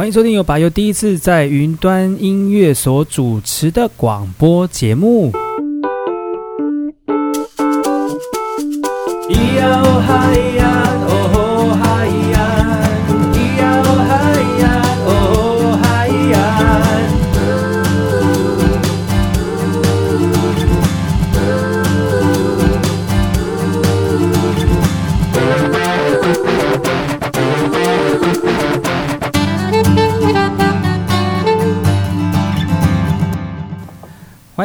欢迎收听由白优第一次在云端音乐所主持的广播节目。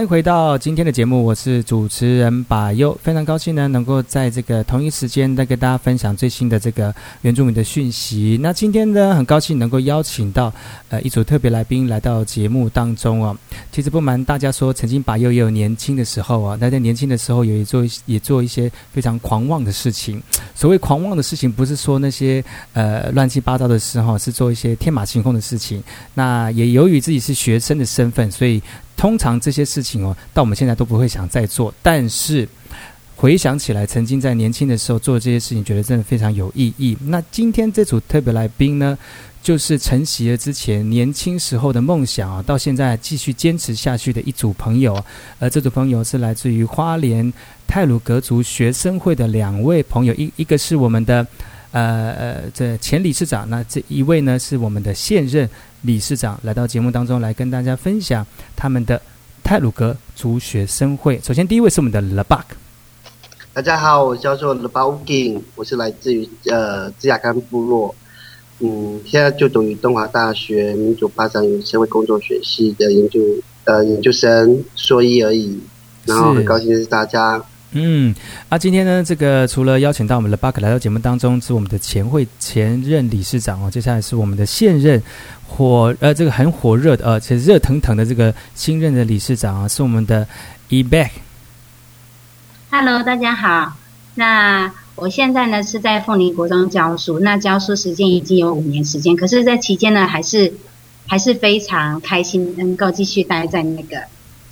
回到今天的节目，我是主持人把佑，非常高兴呢，能够在这个同一时间来跟大家分享最新的这个原住民的讯息。那今天呢，很高兴能够邀请到呃一组特别来宾来到节目当中哦。其实不瞒大家说，曾经把佑也有年轻的时候啊，那在年轻的时候也做也做一些非常狂妄的事情。所谓狂妄的事情，不是说那些呃乱七八糟的事哈，是做一些天马行空的事情。那也由于自己是学生的身份，所以。通常这些事情哦，到我们现在都不会想再做。但是回想起来，曾经在年轻的时候做这些事情，觉得真的非常有意义。那今天这组特别来宾呢，就是承袭了之前年轻时候的梦想啊，到现在继续坚持下去的一组朋友。而这组朋友是来自于花莲泰鲁格族学生会的两位朋友，一一个是我们的呃呃这前理事长，那这一位呢是我们的现任。理事长来到节目当中来跟大家分享他们的泰鲁格族学生会。首先，第一位是我们的 Lebak。大家好，我叫做 Lebak Ugin，我是来自于呃芝雅干部落。嗯，现在就读于东华大学民主发展与社会工作学系的研究呃研究生硕一而已。然后很高兴认识大家。嗯，啊，今天呢，这个除了邀请到我们的巴克来到节目当中，是我们的前会前任理事长哦，接下来是我们的现任火呃，这个很火热的呃，其实热腾腾的这个新任的理事长啊，是我们的 Ebek。Hello，大家好。那我现在呢是在凤林国中教书，那教书时间已经有五年时间，可是，在期间呢，还是还是非常开心，能够继续待在那个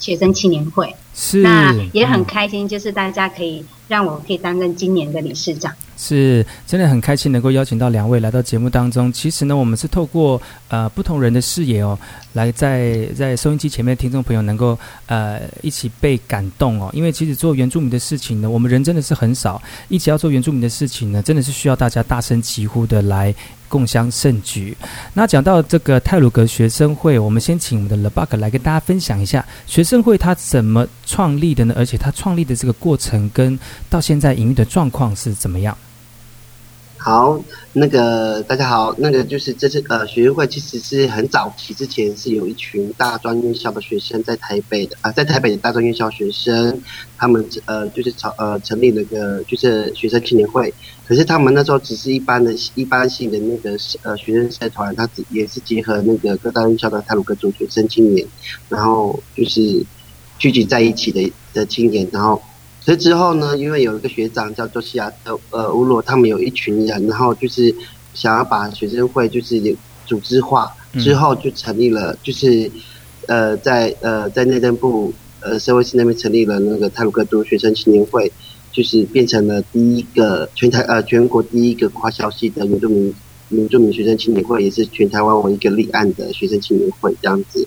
学生青年会。是，那也很开心，就是大家可以让我可以担任今年的理事长。是，真的很开心能够邀请到两位来到节目当中。其实呢，我们是透过呃不同人的视野哦，来在在收音机前面的听众朋友能够呃一起被感动哦。因为其实做原住民的事情呢，我们人真的是很少，一起要做原住民的事情呢，真的是需要大家大声疾呼的来共襄盛举。那讲到这个泰鲁格学生会，我们先请我们的 Lebak 来跟大家分享一下学生会它怎么创立的呢？而且它创立的这个过程跟到现在营运的状况是怎么样？好，那个大家好，那个就是这次呃学生会其实是很早期之前是有一群大专院校的学生在台北的啊、在台北的大专院校学生，他们呃就是成呃成立了个就是学生青年会，可是他们那时候只是一般的一般性的那个呃学生社团，他只也是结合那个各大院校的泰鲁阁族学生青年，然后就是聚集在一起的的青年，然后。所以之后呢，因为有一个学长叫做西亚特呃乌洛，他们有一群人，然后就是想要把学生会就是组织化，之后就成立了，就是呃在呃在内政部呃社会司那边成立了那个泰鲁格族学生青年会，就是变成了第一个全台呃全国第一个跨校系的原住民原住民学生青年会，也是全台湾唯一一个立案的学生青年会这样子。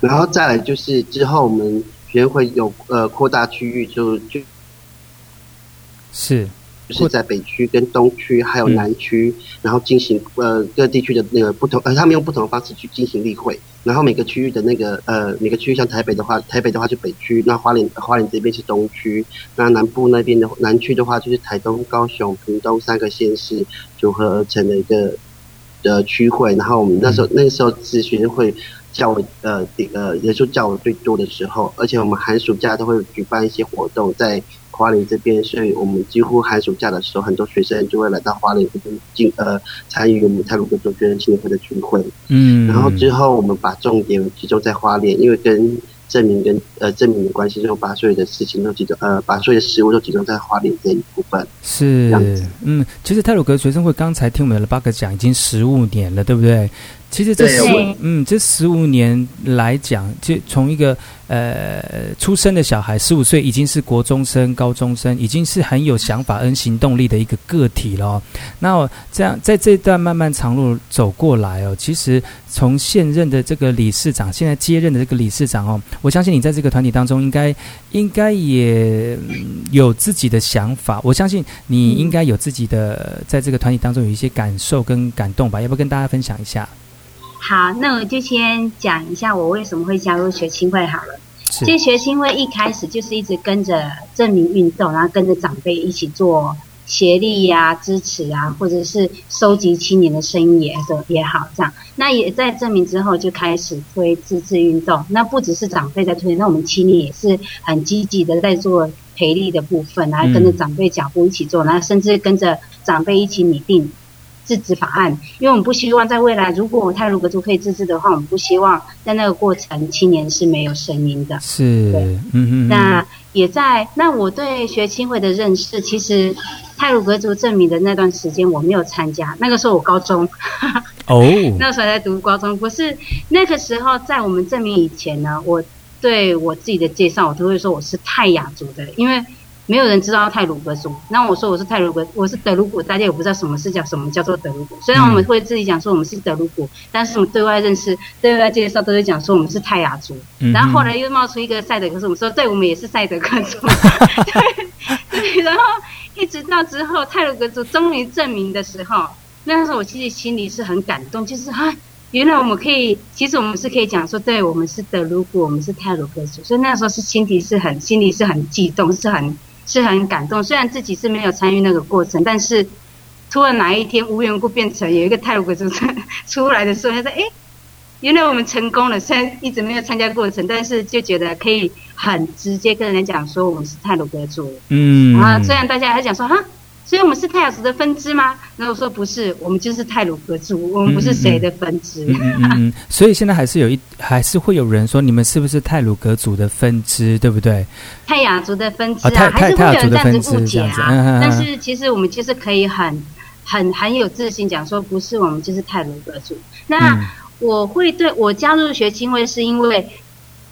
然后再来就是之后我们。学会有呃扩大区域，就就是。就是在北区跟东区还有南区，嗯、然后进行呃各地区的那个不同呃他们用不同的方式去进行例会，然后每个区域的那个呃每个区域像台北的话，台北的话就北区，那花莲花莲这边是东区，那南部那边的南区的话就是台东、高雄、屏东三个县市组合而成的一个的区会，然后我们那时候、嗯、那个时候咨询会。较为呃呃人数较为最多的时候，而且我们寒暑假都会举办一些活动在花莲这边，所以我们几乎寒暑假的时候，很多学生就会来到花莲这边进呃参与我们泰鲁格族学生青年会的聚会。嗯，然后之后我们把重点集中在花莲，因为跟证明跟呃证明的关系，就把所有的事情都集中呃把所有的事物都集中在花莲这一部分。是，嗯，其实泰鲁格学生会刚才听我们的 Lebak 讲已经十五年了，对不对？其实这十五嗯，这十五年来讲，就从一个呃出生的小孩，十五岁已经是国中生、高中生，已经是很有想法跟行动力的一个个体了。那这样在这段漫漫长路走过来哦，其实从现任的这个理事长，现在接任的这个理事长哦，我相信你在这个团体当中应该应该也有自己的想法。我相信你应该有自己的在这个团体当中有一些感受跟感动吧？要不要跟大家分享一下？好，那我就先讲一下我为什么会加入学青会好了。其实学青会一开始就是一直跟着证明运动，然后跟着长辈一起做协力呀、啊、支持啊，或者是收集青年的声音也也好这样。那也在证明之后就开始推自治运动，那不只是长辈在推，那我们青年也是很积极的在做培力的部分，然后跟着长辈脚步一起做，然后甚至跟着长辈一起拟定。自治法案，因为我们不希望在未来，如果泰鲁格族可以自治的话，我们不希望在那个过程青年是没有声音的。是，嗯嗯。那也在那我对学青会的认识，其实泰鲁格族证明的那段时间我没有参加，那个时候我高中。哦。那时候在读高中，不是那个时候在我们证明以前呢，我对我自己的介绍，我都会说我是泰雅族的，因为。没有人知道泰鲁格族，那我说我是泰鲁格，我是德鲁古，大家也不知道什么是叫什么叫做德鲁古。虽然我们会自己讲说我们是德鲁古，但是我们对外认识、对外介绍都是讲说我们是泰雅族。然后后来又冒出一个赛德克族，我们说对，我们也是赛德克族。对 对，然后一直到之后泰鲁格族终于证明的时候，那时候我其实心里是很感动，就是啊，原来我们可以，其实我们是可以讲说，对我们是德鲁古，我们是泰鲁格族，所以那时候是心底是很心里是很激动，是很。是很感动，虽然自己是没有参与那个过程，但是突然哪一天无缘故变成有一个泰鲁阁族 出来的时候，他说：“哎，原来我们成功了。”虽然一直没有参加过程，但是就觉得可以很直接跟人家讲说我们是泰鲁阁族。嗯，然后虽然大家还讲说哈。所以我们是泰雅族的分支吗？然后我说不是，我们就是泰鲁阁族，我们不是谁的分支。嗯，所以现在还是有一，还是会有人说你们是不是泰鲁阁族的分支，对不对？泰雅族的分支啊，还是会有人这样子误解啊。但是其实我们就是可以很、很、很有自信讲说，不是我们就是泰鲁阁族。那我会对我加入学青会，是因为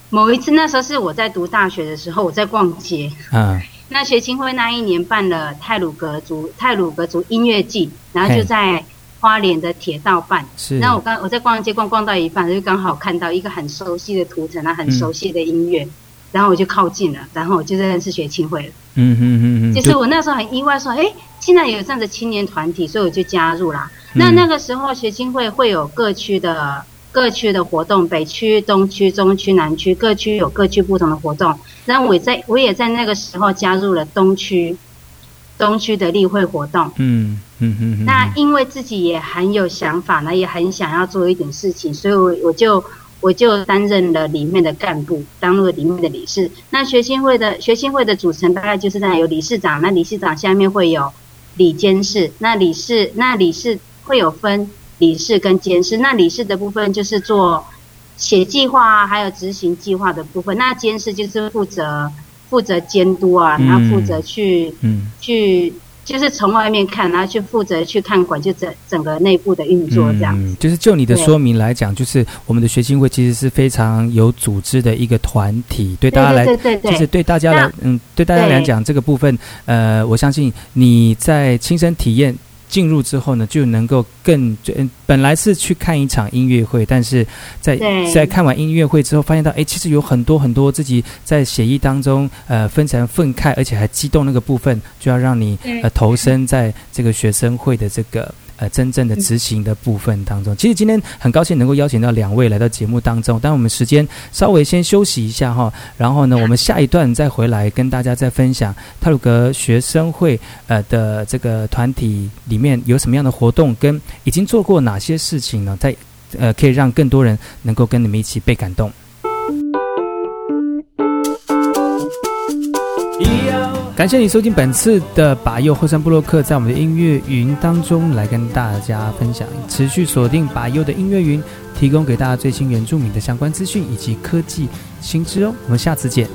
某一次那时候是我在读大学的时候，我在逛街。嗯。那学青会那一年办了泰鲁格族泰鲁格族音乐季，然后就在花莲的铁道办。是。那我刚我在逛街逛逛到一半，就刚好看到一个很熟悉的图腾啊，很熟悉的音乐，嗯、然后我就靠近了，然后我就认识学青会了。嗯嗯嗯嗯。就是我那时候很意外，说，哎，现在有这样的青年团体，所以我就加入啦。嗯、那那个时候学青会会有各区的。各区的活动，北区、东区、中区、南区，各区有各区不同的活动。然后我在，我也在那个时候加入了东区，东区的例会活动。嗯嗯嗯。嗯，那因为自己也很有想法呢，也很想要做一点事情，所以我我就我就担任了里面的干部，当了里面的理事。那学青会的学青会的组成大概就是在有理事长，那理事长下面会有理监事，那理事那理事会有分。理事跟监事，那理事的部分就是做写计划啊，还有执行计划的部分。那监事就是负责负责监督啊，然后负责去嗯去就是从外面看，然后去负责去看管，就整整个内部的运作这样。嗯，就是就你的说明来讲，就是我们的学青会其实是非常有组织的一个团体，对大家来，对对对，就是对大家来，嗯，对大家来讲这个部分，呃，我相信你在亲身体验。进入之后呢，就能够更嗯，本来是去看一场音乐会，但是在在看完音乐会之后，发现到哎，其实有很多很多自己在写意当中呃分成愤慨，而且还激动那个部分，就要让你呃投身在这个学生会的这个。呃，真正的执行的部分当中，其实今天很高兴能够邀请到两位来到节目当中，但我们时间稍微先休息一下哈，然后呢，我们下一段再回来跟大家再分享泰鲁阁学生会呃的这个团体里面有什么样的活动，跟已经做过哪些事情呢？在呃，可以让更多人能够跟你们一起被感动。感谢你收听本次的把右后山布洛克，在我们的音乐云当中来跟大家分享。持续锁定把右的音乐云，提供给大家最新原住民的相关资讯以及科技新知哦。我们下次见。